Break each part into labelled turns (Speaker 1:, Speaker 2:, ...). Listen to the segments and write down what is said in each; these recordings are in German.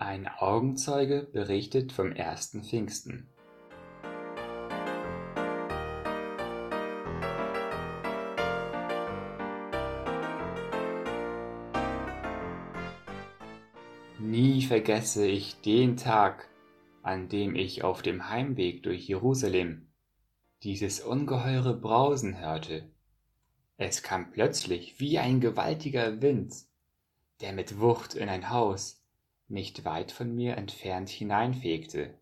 Speaker 1: Ein Augenzeuge berichtet vom ersten Pfingsten. Nie vergesse ich den Tag, an dem ich auf dem Heimweg durch Jerusalem dieses ungeheure Brausen hörte. Es kam plötzlich wie ein gewaltiger Wind, der mit Wucht in ein Haus, nicht weit von mir entfernt hineinfegte.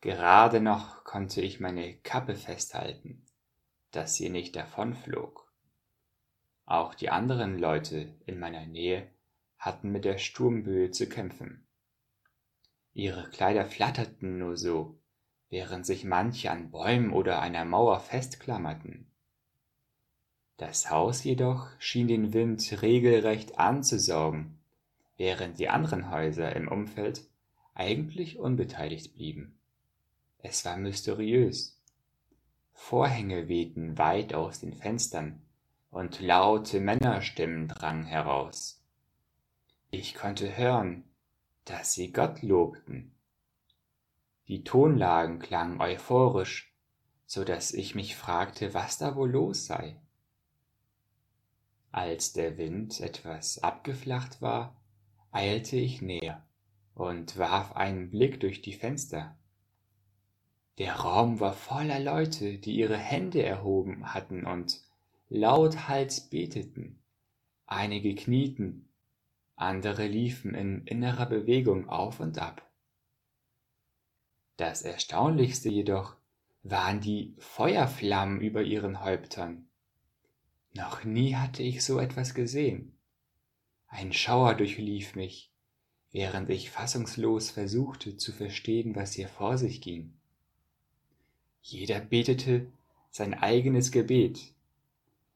Speaker 1: Gerade noch konnte ich meine Kappe festhalten, dass sie nicht davonflog. Auch die anderen Leute in meiner Nähe hatten mit der Sturmböe zu kämpfen. Ihre Kleider flatterten nur so, während sich manche an Bäumen oder einer Mauer festklammerten. Das Haus jedoch schien den Wind regelrecht anzusaugen, während die anderen Häuser im Umfeld eigentlich unbeteiligt blieben. Es war mysteriös. Vorhänge wehten weit aus den Fenstern und laute Männerstimmen drangen heraus. Ich konnte hören, dass sie Gott lobten. Die Tonlagen klangen euphorisch, so dass ich mich fragte, was da wohl los sei. Als der Wind etwas abgeflacht war, eilte ich näher und warf einen Blick durch die Fenster. Der Raum war voller Leute, die ihre Hände erhoben hatten und lauthals beteten. Einige knieten, andere liefen in innerer Bewegung auf und ab. Das Erstaunlichste jedoch waren die Feuerflammen über ihren Häuptern. Noch nie hatte ich so etwas gesehen. Ein Schauer durchlief mich, während ich fassungslos versuchte zu verstehen, was hier vor sich ging. Jeder betete sein eigenes Gebet.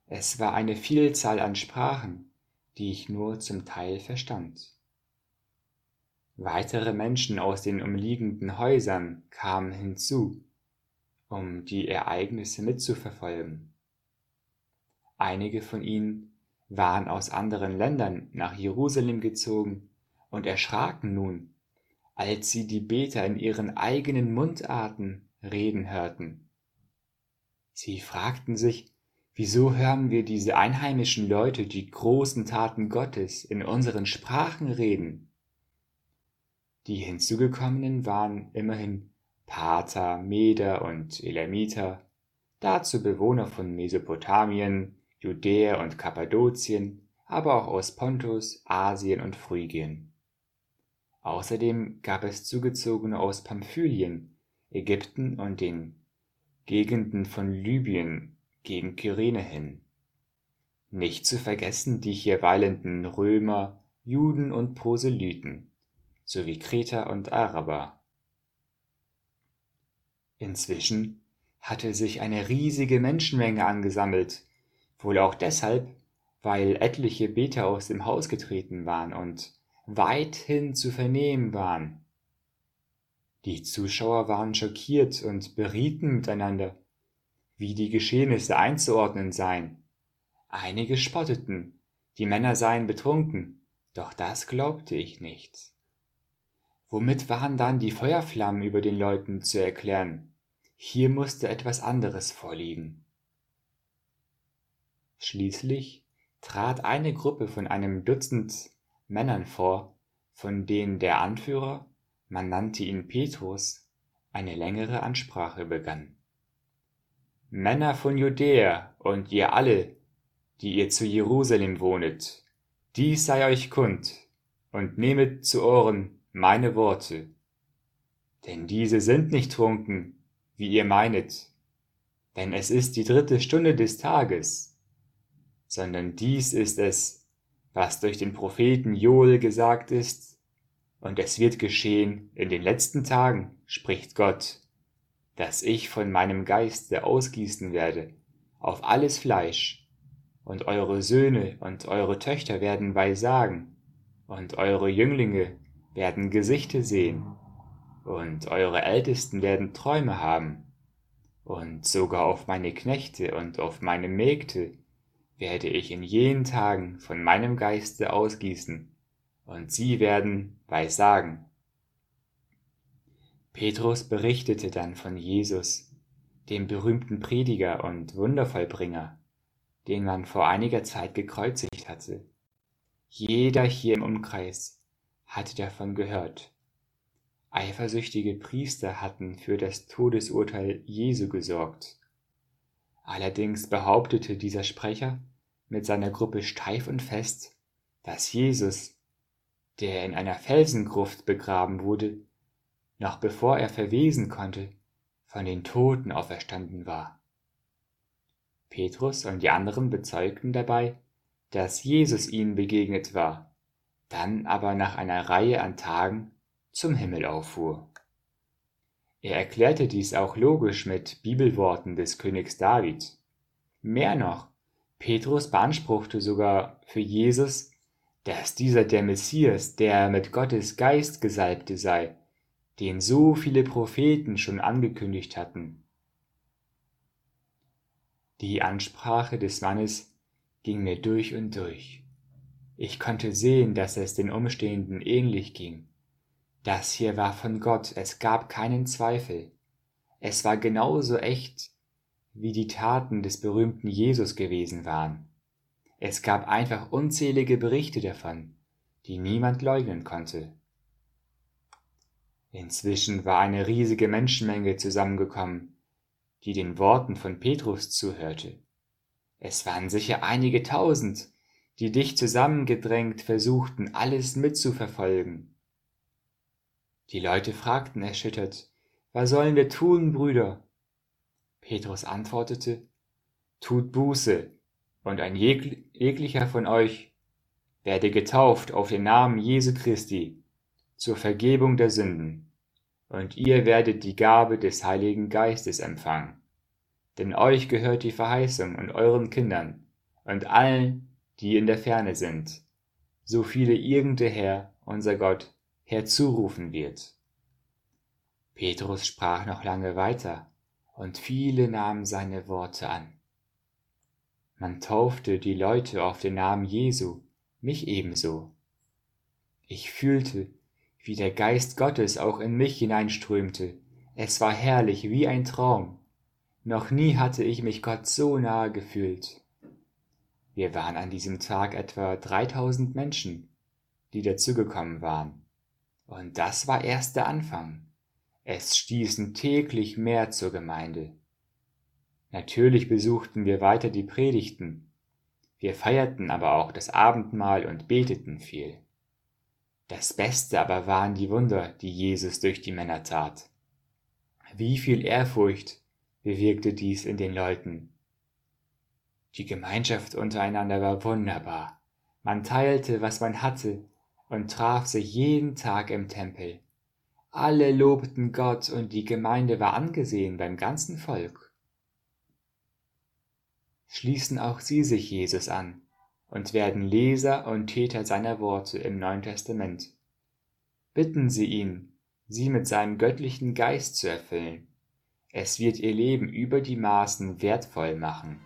Speaker 1: Es war eine Vielzahl an Sprachen, die ich nur zum Teil verstand. Weitere Menschen aus den umliegenden Häusern kamen hinzu, um die Ereignisse mitzuverfolgen. Einige von ihnen waren aus anderen Ländern nach Jerusalem gezogen und erschraken nun, als sie die Beter in ihren eigenen Mundarten reden hörten. Sie fragten sich, Wieso hören wir diese einheimischen Leute die großen Taten Gottes in unseren Sprachen reden? Die hinzugekommenen waren immerhin Pater, Meder und Elamiter, dazu Bewohner von Mesopotamien, Judäa und Kappadokien, aber auch aus Pontus, Asien und Phrygien. Außerdem gab es Zugezogene aus Pamphylien, Ägypten und den Gegenden von Libyen gegen Kyrene hin. Nicht zu vergessen die hier weilenden Römer, Juden und Proselyten, sowie Kreter und Araber. Inzwischen hatte sich eine riesige Menschenmenge angesammelt, wohl auch deshalb, weil etliche Beter aus dem Haus getreten waren und weithin zu vernehmen waren. Die Zuschauer waren schockiert und berieten miteinander, wie die Geschehnisse einzuordnen seien. Einige spotteten, die Männer seien betrunken, doch das glaubte ich nicht. Womit waren dann die Feuerflammen über den Leuten zu erklären? Hier musste etwas anderes vorliegen. Schließlich trat eine Gruppe von einem Dutzend Männern vor, von denen der Anführer, man nannte ihn Petrus, eine längere Ansprache begann. Männer von Judäa und ihr alle, die ihr zu Jerusalem wohnet, dies sei euch kund, und nehmet zu Ohren meine Worte. Denn diese sind nicht trunken, wie ihr meinet, denn es ist die dritte Stunde des Tages, sondern dies ist es, was durch den Propheten Joel gesagt ist, und es wird geschehen in den letzten Tagen, spricht Gott dass ich von meinem Geiste ausgießen werde auf alles Fleisch, und eure Söhne und eure Töchter werden Weissagen, und eure Jünglinge werden Gesichte sehen, und eure Ältesten werden Träume haben, und sogar auf meine Knechte und auf meine Mägde werde ich in jenen Tagen von meinem Geiste ausgießen, und sie werden Weissagen. Petrus berichtete dann von Jesus, dem berühmten Prediger und Wundervollbringer, den man vor einiger Zeit gekreuzigt hatte. Jeder hier im Umkreis hatte davon gehört. Eifersüchtige Priester hatten für das Todesurteil Jesu gesorgt. Allerdings behauptete dieser Sprecher mit seiner Gruppe steif und fest, dass Jesus, der in einer Felsengruft begraben wurde, noch bevor er verwesen konnte, von den Toten auferstanden war. Petrus und die anderen bezeugten dabei, dass Jesus ihnen begegnet war, dann aber nach einer Reihe an Tagen zum Himmel auffuhr. Er erklärte dies auch logisch mit Bibelworten des Königs David. Mehr noch, Petrus beanspruchte sogar für Jesus, dass dieser der Messias, der mit Gottes Geist gesalbte sei, den so viele Propheten schon angekündigt hatten. Die Ansprache des Mannes ging mir durch und durch. Ich konnte sehen, dass es den Umstehenden ähnlich ging. Das hier war von Gott, es gab keinen Zweifel. Es war genauso echt, wie die Taten des berühmten Jesus gewesen waren. Es gab einfach unzählige Berichte davon, die niemand leugnen konnte. Inzwischen war eine riesige Menschenmenge zusammengekommen, die den Worten von Petrus zuhörte. Es waren sicher einige tausend, die dicht zusammengedrängt versuchten, alles mitzuverfolgen. Die Leute fragten erschüttert, was sollen wir tun, Brüder? Petrus antwortete, Tut Buße, und ein jeglicher von euch werde getauft auf den Namen Jesu Christi zur Vergebung der Sünden, und ihr werdet die Gabe des Heiligen Geistes empfangen. Denn euch gehört die Verheißung und euren Kindern und allen, die in der Ferne sind, so viele irgend der Herr, unser Gott, herzurufen wird. Petrus sprach noch lange weiter, und viele nahmen seine Worte an. Man taufte die Leute auf den Namen Jesu, mich ebenso. Ich fühlte, wie der Geist Gottes auch in mich hineinströmte. Es war herrlich wie ein Traum. Noch nie hatte ich mich Gott so nahe gefühlt. Wir waren an diesem Tag etwa 3000 Menschen, die dazugekommen waren. Und das war erst der Anfang. Es stießen täglich mehr zur Gemeinde. Natürlich besuchten wir weiter die Predigten. Wir feierten aber auch das Abendmahl und beteten viel. Das Beste aber waren die Wunder, die Jesus durch die Männer tat. Wie viel Ehrfurcht bewirkte dies in den Leuten. Die Gemeinschaft untereinander war wunderbar. Man teilte, was man hatte, und traf sich jeden Tag im Tempel. Alle lobten Gott und die Gemeinde war angesehen beim ganzen Volk. Schließen auch sie sich Jesus an und werden Leser und Täter seiner Worte im Neuen Testament. Bitten Sie ihn, sie mit seinem göttlichen Geist zu erfüllen es wird ihr Leben über die Maßen wertvoll machen.